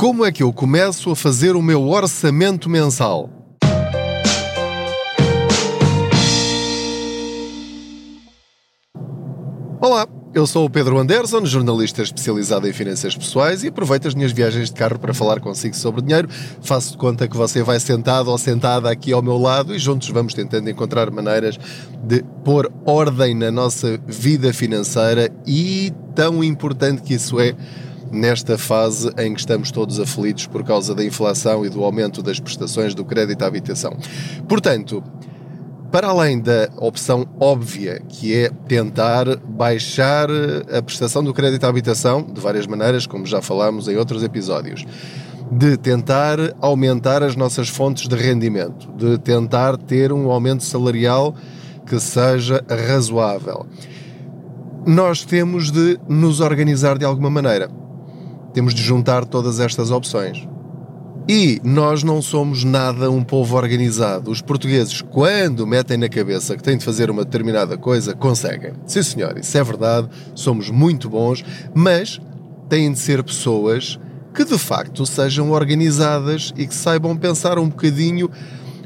Como é que eu começo a fazer o meu orçamento mensal? Olá, eu sou o Pedro Anderson, jornalista especializado em finanças pessoais e aproveito as minhas viagens de carro para falar consigo sobre dinheiro. Faço de conta que você vai sentado ou sentada aqui ao meu lado e juntos vamos tentando encontrar maneiras de pôr ordem na nossa vida financeira e tão importante que isso é nesta fase em que estamos todos aflitos por causa da inflação e do aumento das prestações do crédito à habitação. Portanto, para além da opção óbvia, que é tentar baixar a prestação do crédito à habitação, de várias maneiras, como já falámos em outros episódios, de tentar aumentar as nossas fontes de rendimento, de tentar ter um aumento salarial que seja razoável. Nós temos de nos organizar de alguma maneira. Temos de juntar todas estas opções. E nós não somos nada um povo organizado. Os portugueses, quando metem na cabeça que têm de fazer uma determinada coisa, conseguem. Sim, senhor, isso é verdade, somos muito bons, mas têm de ser pessoas que de facto sejam organizadas e que saibam pensar um bocadinho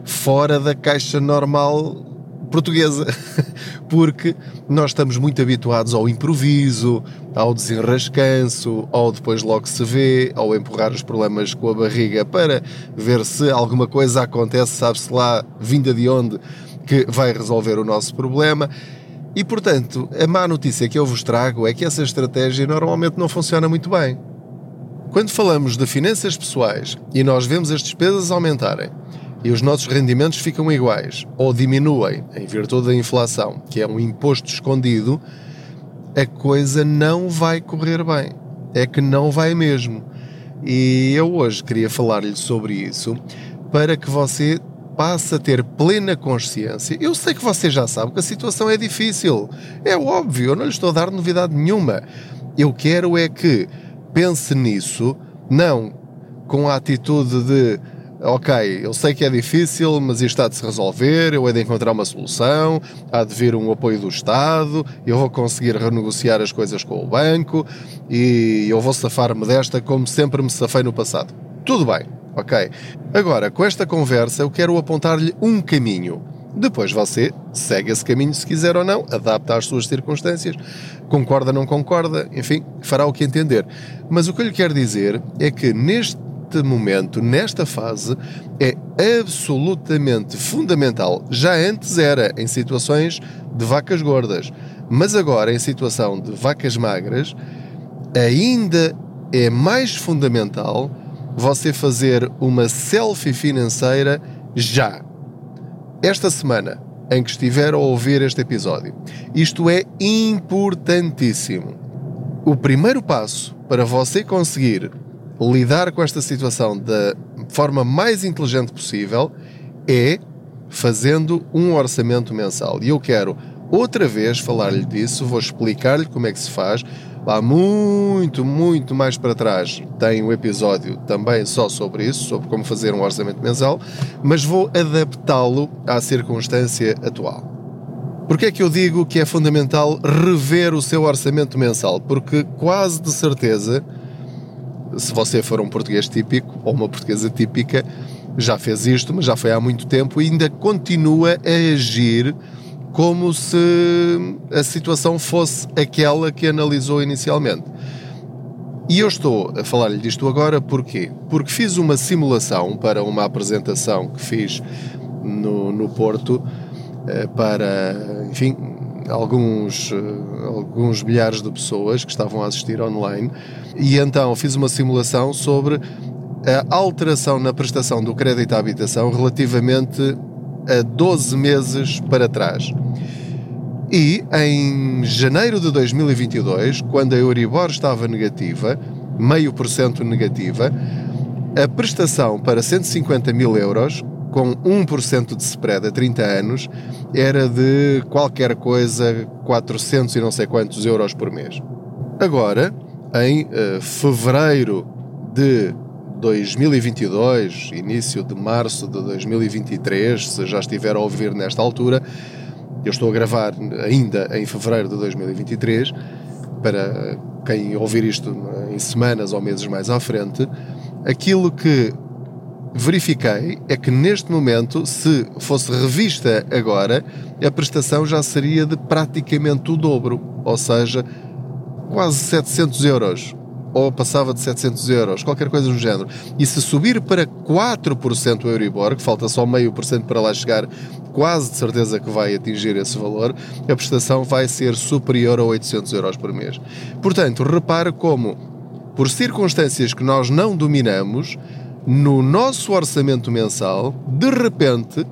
fora da caixa normal portuguesa, porque nós estamos muito habituados ao improviso, ao desenrascanço, ao depois logo se vê, ao empurrar os problemas com a barriga para ver se alguma coisa acontece, sabe-se lá, vinda de onde, que vai resolver o nosso problema. E portanto, a má notícia que eu vos trago é que essa estratégia normalmente não funciona muito bem. Quando falamos de finanças pessoais e nós vemos as despesas aumentarem, e os nossos rendimentos ficam iguais ou diminuem em virtude da inflação, que é um imposto escondido, a coisa não vai correr bem. É que não vai mesmo. E eu hoje queria falar-lhe sobre isso para que você passe a ter plena consciência. Eu sei que você já sabe que a situação é difícil. É óbvio, eu não lhe estou a dar novidade nenhuma. Eu quero é que pense nisso, não com a atitude de ok, eu sei que é difícil, mas isto há de se resolver, eu hei de encontrar uma solução, há de vir um apoio do Estado, eu vou conseguir renegociar as coisas com o banco e eu vou safar-me desta como sempre me safei no passado. Tudo bem, ok. Agora, com esta conversa, eu quero apontar-lhe um caminho. Depois você segue esse caminho se quiser ou não, adapta às suas circunstâncias, concorda, não concorda, enfim, fará o que entender. Mas o que eu lhe quero dizer é que neste neste momento, nesta fase, é absolutamente fundamental. Já antes era em situações de vacas gordas, mas agora em situação de vacas magras, ainda é mais fundamental você fazer uma selfie financeira já. Esta semana em que estiver a ouvir este episódio. Isto é importantíssimo. O primeiro passo para você conseguir lidar com esta situação da forma mais inteligente possível é fazendo um orçamento mensal. E eu quero outra vez falar-lhe disso, vou explicar-lhe como é que se faz. Lá muito, muito mais para trás tem um episódio também só sobre isso, sobre como fazer um orçamento mensal, mas vou adaptá-lo à circunstância atual. Porque é que eu digo que é fundamental rever o seu orçamento mensal? Porque quase de certeza se você for um português típico ou uma portuguesa típica, já fez isto, mas já foi há muito tempo e ainda continua a agir como se a situação fosse aquela que analisou inicialmente. E eu estou a falar-lhe disto agora porquê? Porque fiz uma simulação para uma apresentação que fiz no, no Porto eh, para, enfim, alguns, eh, alguns milhares de pessoas que estavam a assistir online e então fiz uma simulação sobre a alteração na prestação do crédito à habitação relativamente a 12 meses para trás. E em janeiro de 2022, quando a Euribor estava negativa, meio por cento negativa, a prestação para 150 mil euros com 1% de spread a 30 anos era de qualquer coisa 400 e não sei quantos euros por mês. Agora, em uh, fevereiro de 2022, início de março de 2023, se já estiver a ouvir nesta altura, eu estou a gravar ainda em fevereiro de 2023, para quem ouvir isto em semanas ou meses mais à frente, aquilo que verifiquei é que neste momento, se fosse revista agora, a prestação já seria de praticamente o dobro, ou seja, quase 700 euros. Ou passava de 700 euros, qualquer coisa do género. E se subir para 4% o Euribor, que falta só meio por cento para lá chegar, quase de certeza que vai atingir esse valor, a prestação vai ser superior a 800 euros por mês. Portanto, repare como, por circunstâncias que nós não dominamos, no nosso orçamento mensal, de repente,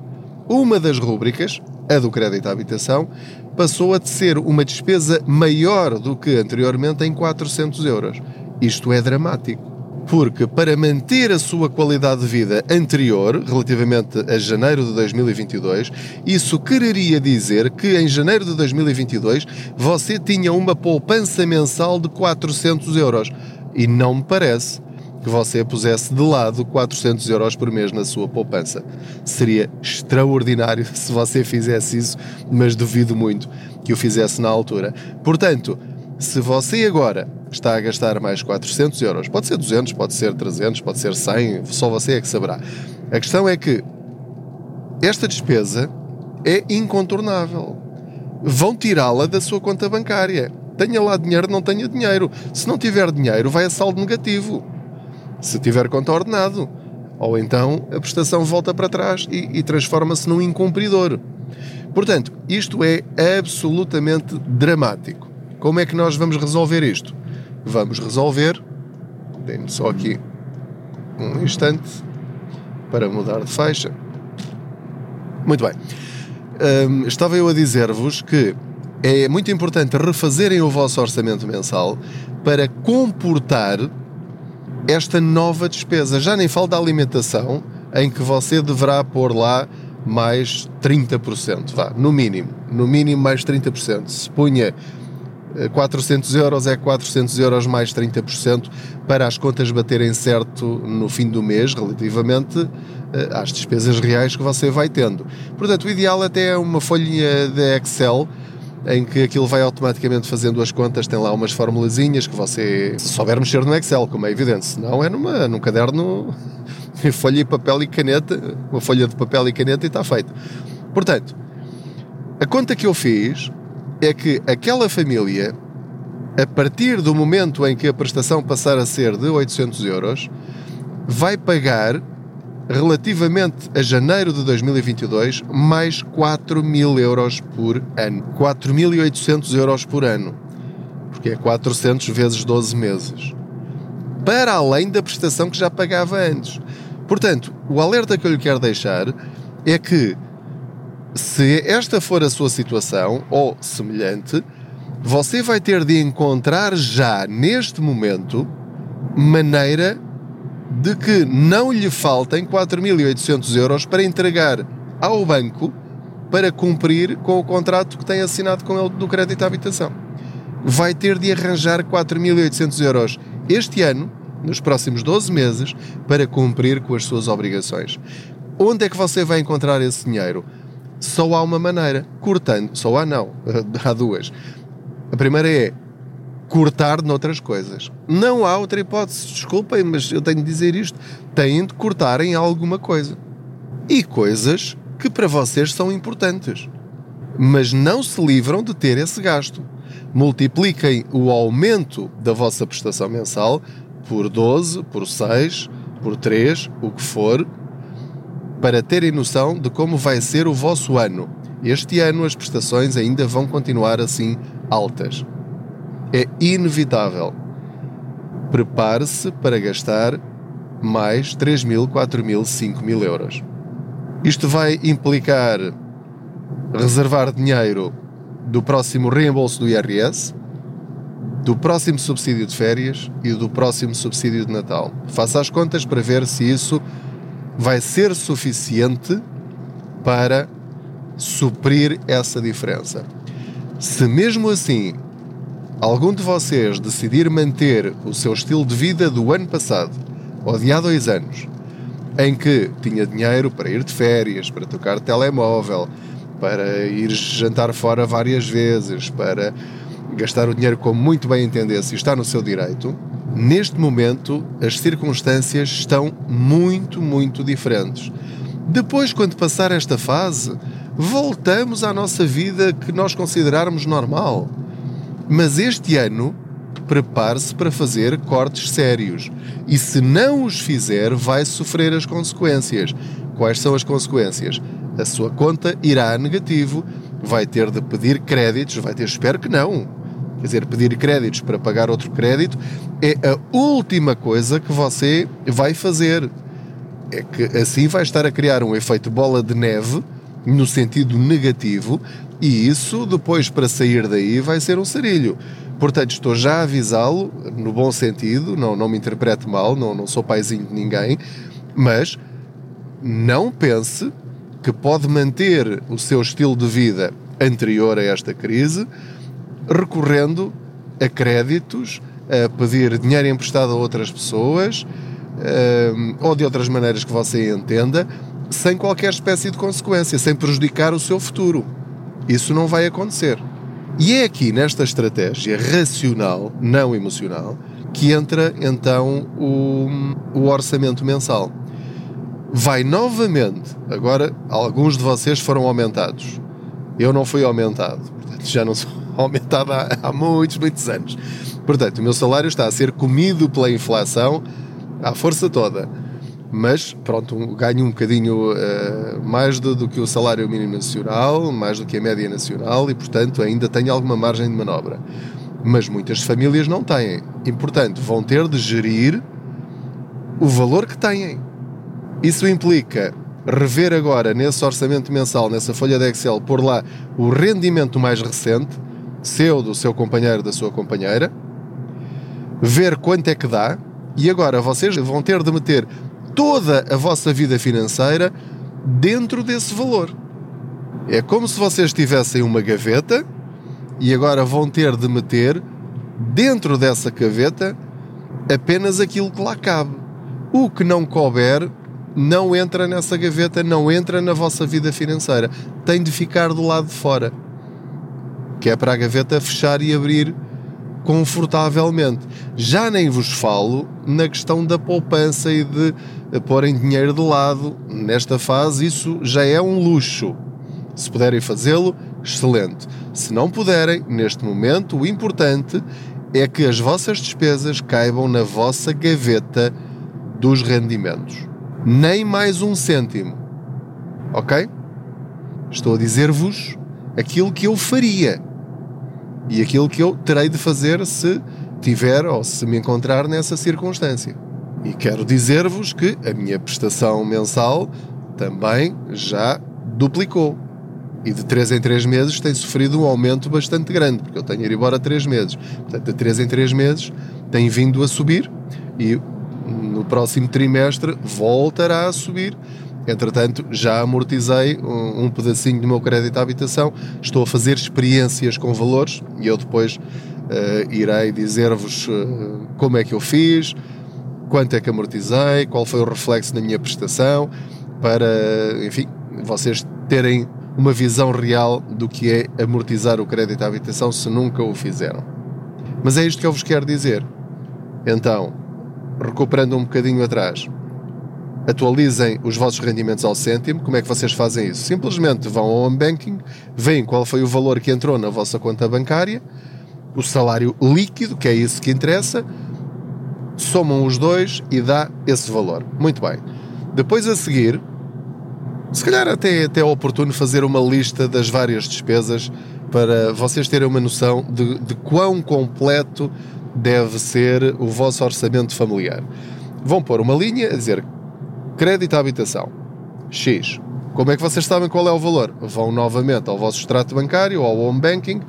uma das rúbricas, a do crédito à habitação, passou a ser uma despesa maior do que anteriormente em 400 euros. Isto é dramático. Porque para manter a sua qualidade de vida anterior, relativamente a janeiro de 2022, isso quereria dizer que em janeiro de 2022 você tinha uma poupança mensal de 400 euros. E não me parece que você pusesse de lado 400 euros por mês na sua poupança. Seria extraordinário se você fizesse isso, mas duvido muito que o fizesse na altura. Portanto, se você agora está a gastar mais 400 euros, pode ser 200, pode ser 300, pode ser 100, só você é que saberá. A questão é que esta despesa é incontornável. Vão tirá-la da sua conta bancária. Tenha lá dinheiro, não tenha dinheiro. Se não tiver dinheiro, vai a saldo negativo se tiver conta ordenado. Ou então a prestação volta para trás e, e transforma-se num incumpridor. Portanto, isto é absolutamente dramático. Como é que nós vamos resolver isto? Vamos resolver. Dê-me só aqui um instante para mudar de faixa. Muito bem. Um, estava eu a dizer-vos que é muito importante refazerem o vosso orçamento mensal para comportar esta nova despesa. Já nem falo da alimentação, em que você deverá pôr lá mais 30%, vá, no mínimo, no mínimo mais 30%. Se punha 400 eh, euros, é 400 euros mais 30% para as contas baterem certo no fim do mês, relativamente eh, às despesas reais que você vai tendo. Portanto, o ideal até é uma folha de Excel em que aquilo vai automaticamente fazendo as contas, tem lá umas formulazinhas que você, se souber mexer no Excel, como é evidente, senão é numa, num caderno, folha e papel e caneta, uma folha de papel e caneta e está feito. Portanto, a conta que eu fiz é que aquela família, a partir do momento em que a prestação passar a ser de 800 euros, vai pagar relativamente a janeiro de 2022, mais 4 mil euros por ano. 4.800 euros por ano. Porque é 400 vezes 12 meses. Para além da prestação que já pagava antes. Portanto, o alerta que eu lhe quero deixar é que, se esta for a sua situação, ou semelhante, você vai ter de encontrar já, neste momento, maneira de que não lhe faltem 4.800 euros para entregar ao banco para cumprir com o contrato que tem assinado com ele do crédito à habitação. Vai ter de arranjar 4.800 euros este ano, nos próximos 12 meses, para cumprir com as suas obrigações. Onde é que você vai encontrar esse dinheiro? Só há uma maneira, cortando. Só há não, há duas. A primeira é cortar noutras coisas. Não há outra hipótese, desculpem, mas eu tenho de dizer isto. Têm de cortar em alguma coisa. E coisas que para vocês são importantes. Mas não se livram de ter esse gasto. Multipliquem o aumento da vossa prestação mensal por 12, por 6, por 3, o que for, para terem noção de como vai ser o vosso ano. Este ano as prestações ainda vão continuar assim altas é inevitável. Prepare-se para gastar mais 3 mil, 4 mil, 5 mil euros. Isto vai implicar reservar dinheiro do próximo reembolso do IRS, do próximo subsídio de férias e do próximo subsídio de Natal. Faça as contas para ver se isso vai ser suficiente para suprir essa diferença. Se mesmo assim algum de vocês decidir manter o seu estilo de vida do ano passado, ou de há dois anos, em que tinha dinheiro para ir de férias, para tocar telemóvel, para ir jantar fora várias vezes, para gastar o dinheiro como muito bem entendesse e está no seu direito, Neste momento, as circunstâncias estão muito, muito diferentes. Depois, quando passar esta fase, voltamos à nossa vida que nós considerarmos normal. Mas este ano, prepare-se para fazer cortes sérios. E se não os fizer, vai sofrer as consequências. Quais são as consequências? A sua conta irá a negativo, vai ter de pedir créditos, vai ter, espero que não. Quer dizer, pedir créditos para pagar outro crédito é a última coisa que você vai fazer. É que assim vai estar a criar um efeito bola de neve no sentido negativo e isso depois para sair daí vai ser um sarilho. Portanto, estou já a avisá-lo, no bom sentido, não, não me interprete mal, não, não sou paizinho de ninguém, mas não pense que pode manter o seu estilo de vida anterior a esta crise recorrendo a créditos, a pedir dinheiro emprestado a outras pessoas eh, ou de outras maneiras que você entenda, sem qualquer espécie de consequência, sem prejudicar o seu futuro. Isso não vai acontecer. E é aqui, nesta estratégia racional, não emocional, que entra então o, o orçamento mensal. Vai novamente, agora alguns de vocês foram aumentados. Eu não fui aumentado, portanto já não sou aumentado há, há muitos, muitos anos. Portanto, o meu salário está a ser comido pela inflação à força toda mas pronto, ganho um bocadinho uh, mais do, do, que o salário mínimo nacional, mais do que a média nacional e, portanto, ainda tenho alguma margem de manobra. Mas muitas famílias não têm e, portanto, vão ter de gerir o valor que têm. Isso implica rever agora nesse orçamento mensal, nessa folha de Excel, pôr lá o rendimento mais recente, seu, do seu companheiro, da sua companheira, ver quanto é que dá, e agora vocês vão ter de meter toda a vossa vida financeira dentro desse valor. É como se vocês tivessem uma gaveta e agora vão ter de meter dentro dessa gaveta apenas aquilo que lá cabe. O que não couber não entra nessa gaveta, não entra na vossa vida financeira. Tem de ficar do lado de fora. Que é para a gaveta fechar e abrir confortavelmente. Já nem vos falo na questão da poupança e de porem dinheiro de lado. Nesta fase, isso já é um luxo. Se puderem fazê-lo, excelente. Se não puderem, neste momento, o importante é que as vossas despesas caibam na vossa gaveta dos rendimentos. Nem mais um cêntimo. Ok? Estou a dizer-vos aquilo que eu faria e aquilo que eu terei de fazer se tiver ou se me encontrar nessa circunstância. E quero dizer-vos que a minha prestação mensal também já duplicou. E de 3 em 3 meses tem sofrido um aumento bastante grande, porque eu tenho ir embora 3 meses. Portanto, de 3 em 3 meses tem vindo a subir e no próximo trimestre voltará a subir. Entretanto, já amortizei um, um pedacinho do meu crédito à habitação, estou a fazer experiências com valores e eu depois uh, irei dizer-vos uh, como é que eu fiz, quanto é que amortizei, qual foi o reflexo na minha prestação, para, enfim, vocês terem uma visão real do que é amortizar o crédito à habitação se nunca o fizeram. Mas é isto que eu vos quero dizer. Então, recuperando um bocadinho atrás, atualizem os vossos rendimentos ao cêntimo. Como é que vocês fazem isso? Simplesmente vão ao home banking, veem qual foi o valor que entrou na vossa conta bancária, o salário líquido, que é isso que interessa, somam os dois e dá esse valor. Muito bem. Depois a seguir, se calhar até, até é oportuno fazer uma lista das várias despesas para vocês terem uma noção de, de quão completo deve ser o vosso orçamento familiar. Vão pôr uma linha a dizer crédito à habitação, X. Como é que vocês sabem qual é o valor? Vão novamente ao vosso extrato bancário, ao home banking.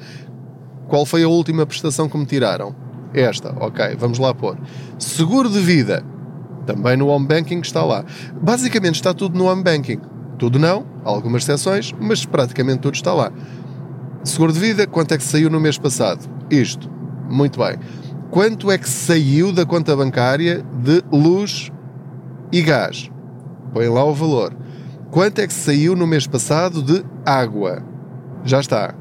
Qual foi a última prestação que me tiraram? Esta, ok, vamos lá pôr. Seguro de vida, também no home banking está lá. Basicamente está tudo no home banking. Tudo não, algumas exceções, mas praticamente tudo está lá. Seguro de vida, quanto é que saiu no mês passado? Isto. Muito bem. Quanto é que saiu da conta bancária de luz e gás? Põe lá o valor. Quanto é que saiu no mês passado de água? Já está.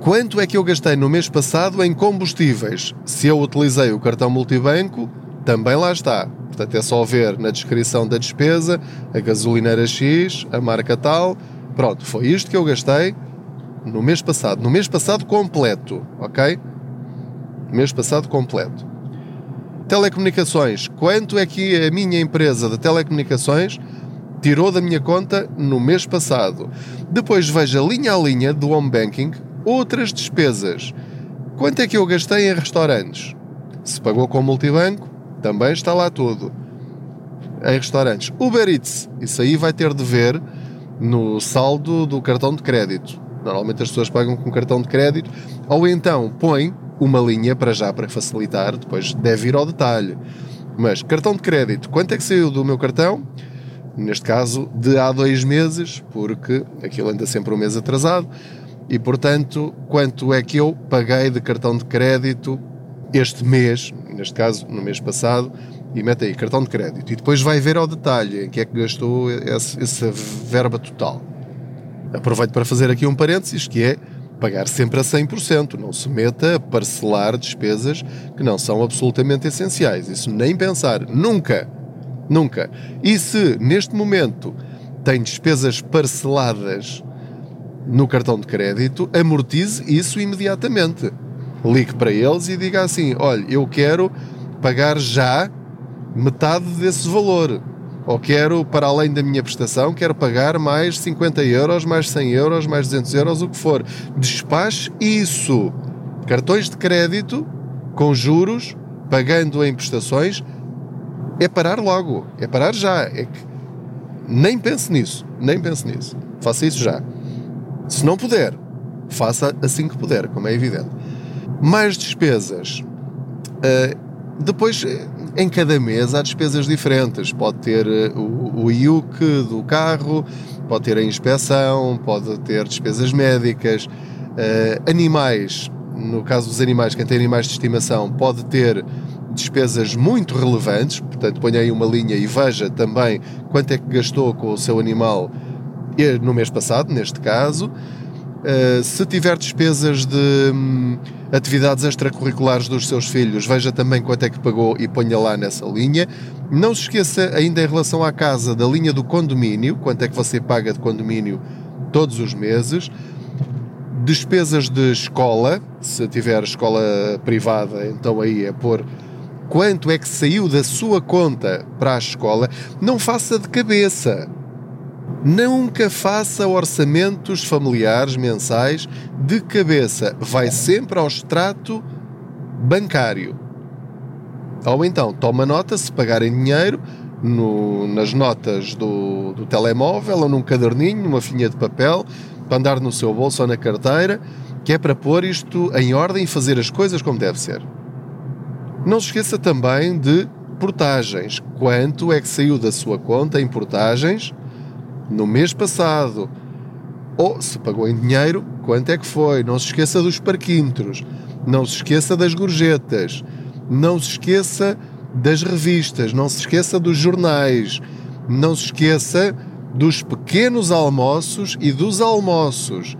Quanto é que eu gastei no mês passado em combustíveis? Se eu utilizei o cartão multibanco, também lá está. Portanto, é só ver na descrição da despesa a gasolineira X, a marca tal. Pronto, foi isto que eu gastei no mês passado. No mês passado completo, ok? Mês passado completo. Telecomunicações. Quanto é que a minha empresa de telecomunicações tirou da minha conta no mês passado? Depois veja linha a linha do home banking Outras despesas. Quanto é que eu gastei em restaurantes? Se pagou com multibanco, também está lá tudo. Em restaurantes. Uber Eats, isso aí vai ter de ver no saldo do cartão de crédito. Normalmente as pessoas pagam com cartão de crédito, ou então põe uma linha para já para facilitar, depois deve ir ao detalhe. Mas cartão de crédito, quanto é que saiu do meu cartão? Neste caso, de há dois meses, porque aquilo anda sempre um mês atrasado e, portanto, quanto é que eu paguei de cartão de crédito este mês, neste caso, no mês passado, e mete aí cartão de crédito. E depois vai ver ao detalhe em que é que gastou essa verba total. Aproveito para fazer aqui um parênteses, que é pagar sempre a 100%. Não se meta a parcelar despesas que não são absolutamente essenciais. Isso nem pensar. Nunca. Nunca. E se, neste momento, tem despesas parceladas no cartão de crédito, amortize isso imediatamente. Ligue para eles e diga assim: olha, eu quero pagar já metade desse valor. Ou quero, para além da minha prestação, quero pagar mais 50 euros, mais 100 euros, mais 200 euros, o que for. Despache isso. Cartões de crédito com juros, pagando em prestações, é parar logo. É parar já. É que nem pense nisso. Nem pense nisso. Faça isso já. Se não puder, faça assim que puder, como é evidente. Mais despesas. Uh, depois, em cada mês há despesas diferentes. Pode ter uh, o, o IUC do carro, pode ter a inspeção, pode ter despesas médicas, uh, animais. No caso dos animais, quem tem animais de estimação pode ter despesas muito relevantes, portanto, ponha aí uma linha e veja também quanto é que gastou com o seu animal no mês passado, neste caso. Uh, se tiver despesas de um, atividades extracurriculares dos seus filhos, veja também quanto é que pagou e ponha lá nessa linha. Não se esqueça, ainda em relação à casa, da linha do condomínio, quanto é que você paga de condomínio todos os meses. Despesas de escola, se tiver escola privada, então aí é pôr quanto é que saiu da sua conta para a escola. Não faça de cabeça Nunca faça orçamentos familiares mensais de cabeça. Vai sempre ao extrato bancário. Ou então, toma nota se pagarem dinheiro no, nas notas do, do telemóvel ou num caderninho, numa finha de papel, para andar no seu bolso ou na carteira, que é para pôr isto em ordem e fazer as coisas como deve ser. Não se esqueça também de portagens. Quanto é que saiu da sua conta em portagens no mês passado, ou se pagou em dinheiro, quanto é que foi? Não se esqueça dos parquímetros, não se esqueça das gorjetas, não se esqueça das revistas, não se esqueça dos jornais, não se esqueça dos pequenos almoços e dos almoços.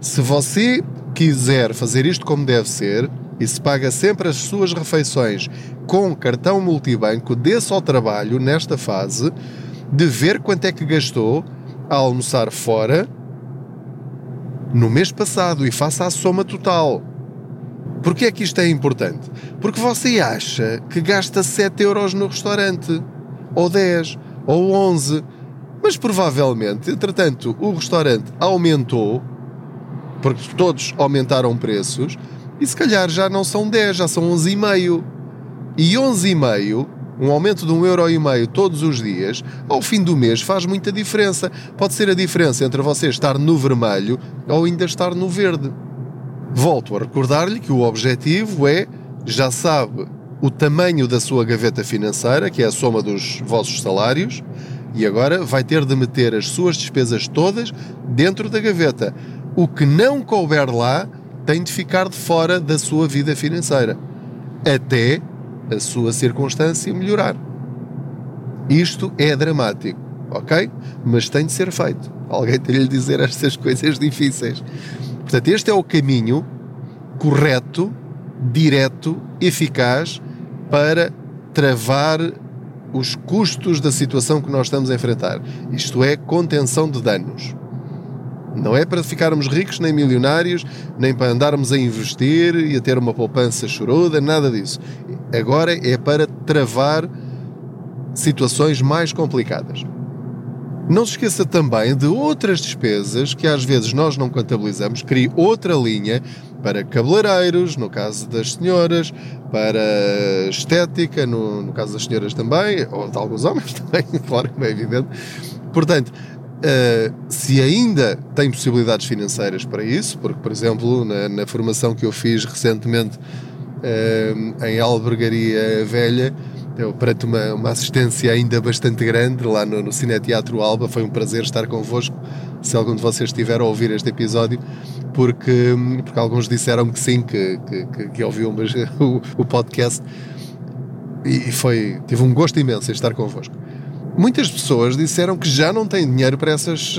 Se você quiser fazer isto como deve ser e se paga sempre as suas refeições com cartão multibanco, dê-se ao trabalho nesta fase de ver quanto é que gastou a almoçar fora no mês passado e faça a soma total. Porquê é que isto é importante? Porque você acha que gasta 7 euros no restaurante, ou 10, ou 11, mas provavelmente, entretanto, o restaurante aumentou, porque todos aumentaram preços, e se calhar já não são 10, já são 11,5. E 11,5 um aumento de um euro e meio todos os dias, ao fim do mês faz muita diferença. Pode ser a diferença entre você estar no vermelho ou ainda estar no verde. Volto a recordar-lhe que o objetivo é, já sabe, o tamanho da sua gaveta financeira, que é a soma dos vossos salários, e agora vai ter de meter as suas despesas todas dentro da gaveta. O que não couber lá tem de ficar de fora da sua vida financeira. Até a sua circunstância melhorar. Isto é dramático, ok? Mas tem de ser feito. Alguém tem de lhe dizer estas coisas difíceis. Portanto, este é o caminho correto, direto, eficaz para travar os custos da situação que nós estamos a enfrentar. Isto é contenção de danos. Não é para ficarmos ricos nem milionários, nem para andarmos a investir e a ter uma poupança choruda, nada disso. Agora é para travar situações mais complicadas. Não se esqueça também de outras despesas que às vezes nós não contabilizamos. Crie outra linha para cabeleireiros, no caso das senhoras, para estética, no, no caso das senhoras também, ou de alguns homens também, claro que é evidente. Portanto, uh, se ainda tem possibilidades financeiras para isso, porque, por exemplo, na, na formação que eu fiz recentemente em albergaria velha, eu, perante uma, uma assistência ainda bastante grande lá no, no Cine Teatro Alba, foi um prazer estar convosco. Se algum de vocês estiver a ouvir este episódio, porque, porque alguns disseram que sim, que, que, que, que ouviam o, o podcast e foi, tive um gosto imenso em estar convosco. Muitas pessoas disseram que já não têm dinheiro para essas.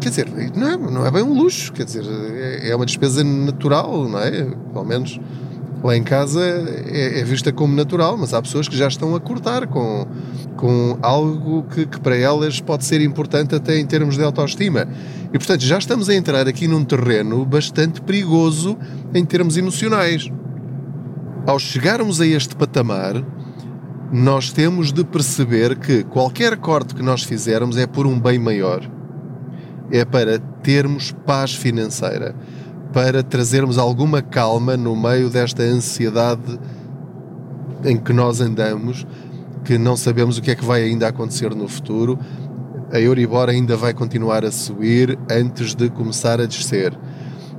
Quer dizer, não é, não é bem um luxo, quer dizer, é, é uma despesa natural, não é? Pelo menos lá em casa é, é, vista como natural, mas há pessoas que já estão a cortar com, com algo que, que, para elas pode ser importante até em termos de autoestima. E portanto já estamos a entrar aqui num terreno bastante perigoso em termos emocionais. Ao chegarmos a este patamar, nós temos de perceber que qualquer corte que nós fizermos é por um bem maior. É para termos paz financeira para trazermos alguma calma no meio desta ansiedade em que nós andamos, que não sabemos o que é que vai ainda acontecer no futuro. A Euribor ainda vai continuar a subir antes de começar a descer.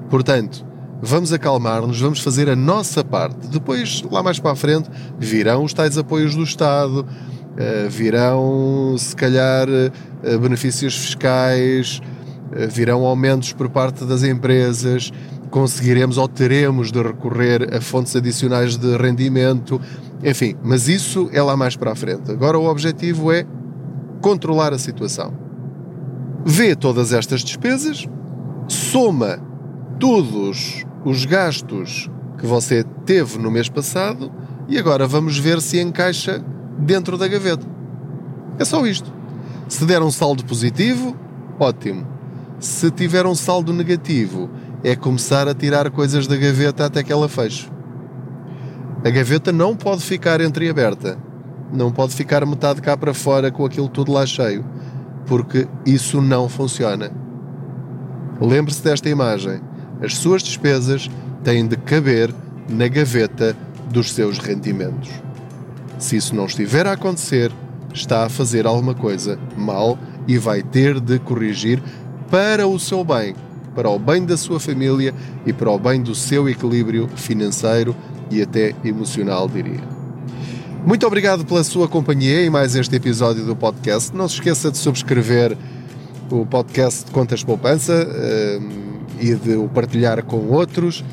Portanto, vamos acalmar-nos, vamos fazer a nossa parte. Depois, lá mais para a frente, virão os tais apoios do Estado, eh, virão, se calhar, eh, benefícios fiscais, virão aumentos por parte das empresas, conseguiremos ou teremos de recorrer a fontes adicionais de rendimento, enfim, mas isso é lá mais para a frente. Agora o objetivo é controlar a situação. Vê todas estas despesas, soma todos os gastos que você teve no mês passado e agora vamos ver se encaixa dentro da gaveta. É só isto. Se der um saldo positivo, ótimo. Se tiver um saldo negativo, é começar a tirar coisas da gaveta até que ela feche. A gaveta não pode ficar entreaberta. Não pode ficar metade cá para fora com aquilo tudo lá cheio, porque isso não funciona. Lembre-se desta imagem. As suas despesas têm de caber na gaveta dos seus rendimentos. Se isso não estiver a acontecer, está a fazer alguma coisa mal e vai ter de corrigir para o seu bem, para o bem da sua família e para o bem do seu equilíbrio financeiro e até emocional, diria. Muito obrigado pela sua companhia em mais este episódio do podcast. Não se esqueça de subscrever o podcast de Contas Poupança uh, e de o partilhar com outros,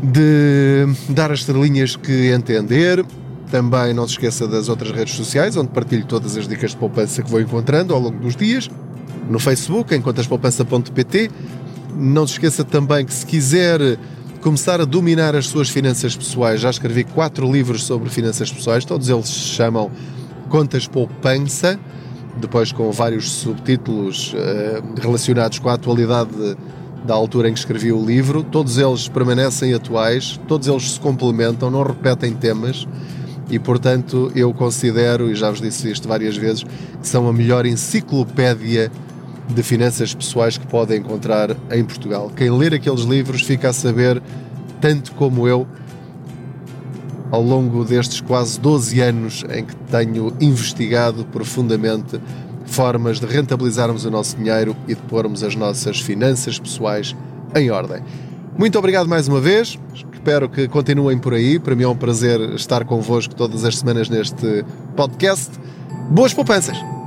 de dar as estrelinhas que entender. Também não se esqueça das outras redes sociais, onde partilho todas as dicas de poupança que vou encontrando ao longo dos dias no Facebook, em contaspoupança.pt. Não se esqueça também que se quiser começar a dominar as suas finanças pessoais, já escrevi quatro livros sobre finanças pessoais, todos eles se chamam Contas Poupança, depois com vários subtítulos uh, relacionados com a atualidade da altura em que escrevi o livro. Todos eles permanecem atuais, todos eles se complementam, não repetem temas e, portanto, eu considero, e já vos disse isto várias vezes, que são a melhor enciclopédia de finanças pessoais que podem encontrar em Portugal. Quem ler aqueles livros fica a saber, tanto como eu, ao longo destes quase 12 anos em que tenho investigado profundamente formas de rentabilizarmos o nosso dinheiro e de pormos as nossas finanças pessoais em ordem. Muito obrigado mais uma vez. Espero que continuem por aí. Para mim é um prazer estar convosco todas as semanas neste podcast. Boas poupanças!